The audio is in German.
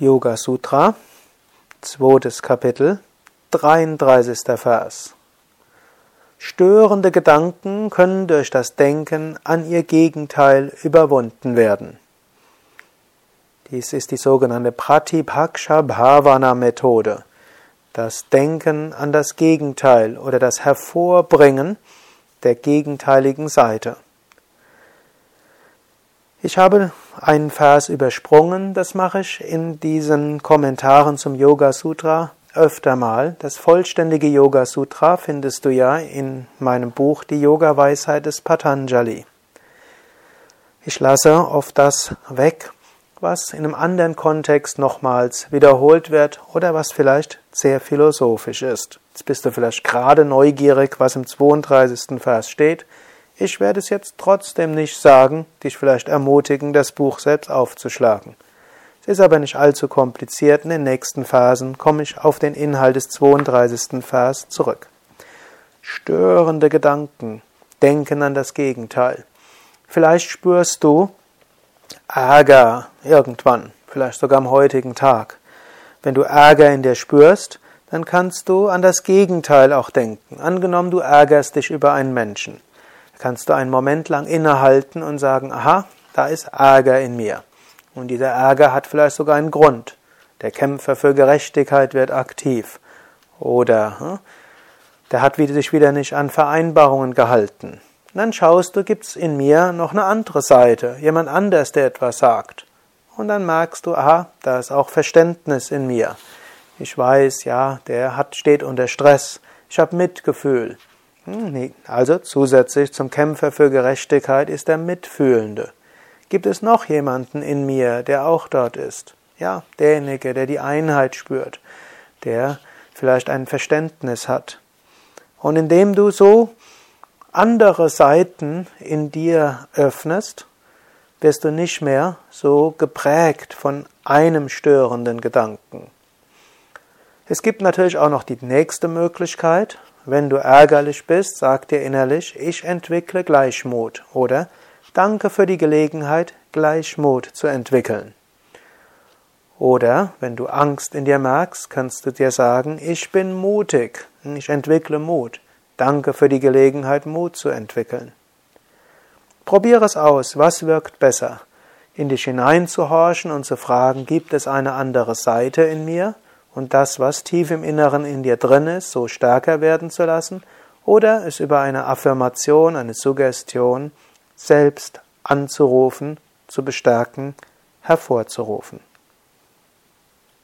Yoga Sutra, zweites Kapitel, 33. Vers. Störende Gedanken können durch das Denken an ihr Gegenteil überwunden werden. Dies ist die sogenannte Pratipaksha Bhavana Methode. Das Denken an das Gegenteil oder das Hervorbringen der gegenteiligen Seite. Ich habe einen Vers übersprungen, das mache ich in diesen Kommentaren zum Yoga Sutra öfter mal. Das vollständige Yoga Sutra findest du ja in meinem Buch Die Yoga Weisheit des Patanjali. Ich lasse oft das weg, was in einem anderen Kontext nochmals wiederholt wird oder was vielleicht sehr philosophisch ist. Jetzt bist du vielleicht gerade neugierig, was im 32. Vers steht. Ich werde es jetzt trotzdem nicht sagen, dich vielleicht ermutigen, das Buch selbst aufzuschlagen. Es ist aber nicht allzu kompliziert. In den nächsten Phasen komme ich auf den Inhalt des 32. Vers zurück. Störende Gedanken denken an das Gegenteil. Vielleicht spürst du Ärger irgendwann, vielleicht sogar am heutigen Tag. Wenn du Ärger in dir spürst, dann kannst du an das Gegenteil auch denken. Angenommen, du ärgerst dich über einen Menschen kannst du einen Moment lang innehalten und sagen, aha, da ist Ärger in mir. Und dieser Ärger hat vielleicht sogar einen Grund. Der Kämpfer für Gerechtigkeit wird aktiv. Oder hm, der hat sich wieder nicht an Vereinbarungen gehalten. Und dann schaust du, gibt's in mir noch eine andere Seite, jemand anders, der etwas sagt. Und dann merkst du, aha, da ist auch Verständnis in mir. Ich weiß, ja, der hat, steht unter Stress. Ich habe Mitgefühl. Hm, also zusätzlich zum Kämpfer für Gerechtigkeit ist der Mitfühlende. Gibt es noch jemanden in mir, der auch dort ist? Ja, derjenige, der die Einheit spürt, der vielleicht ein Verständnis hat. Und indem du so andere Seiten in dir öffnest, wirst du nicht mehr so geprägt von einem störenden Gedanken. Es gibt natürlich auch noch die nächste Möglichkeit, wenn du ärgerlich bist, sag dir innerlich, ich entwickle Gleichmut oder danke für die Gelegenheit, Gleichmut zu entwickeln. Oder wenn du Angst in dir merkst, kannst du dir sagen, ich bin mutig, ich entwickle Mut. Danke für die Gelegenheit, Mut zu entwickeln. Probiere es aus, was wirkt besser? In dich hineinzuhorchen und zu fragen, gibt es eine andere Seite in mir? Und das, was tief im Inneren in dir drin ist, so stärker werden zu lassen oder es über eine Affirmation, eine Suggestion selbst anzurufen, zu bestärken, hervorzurufen.